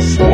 Christmas.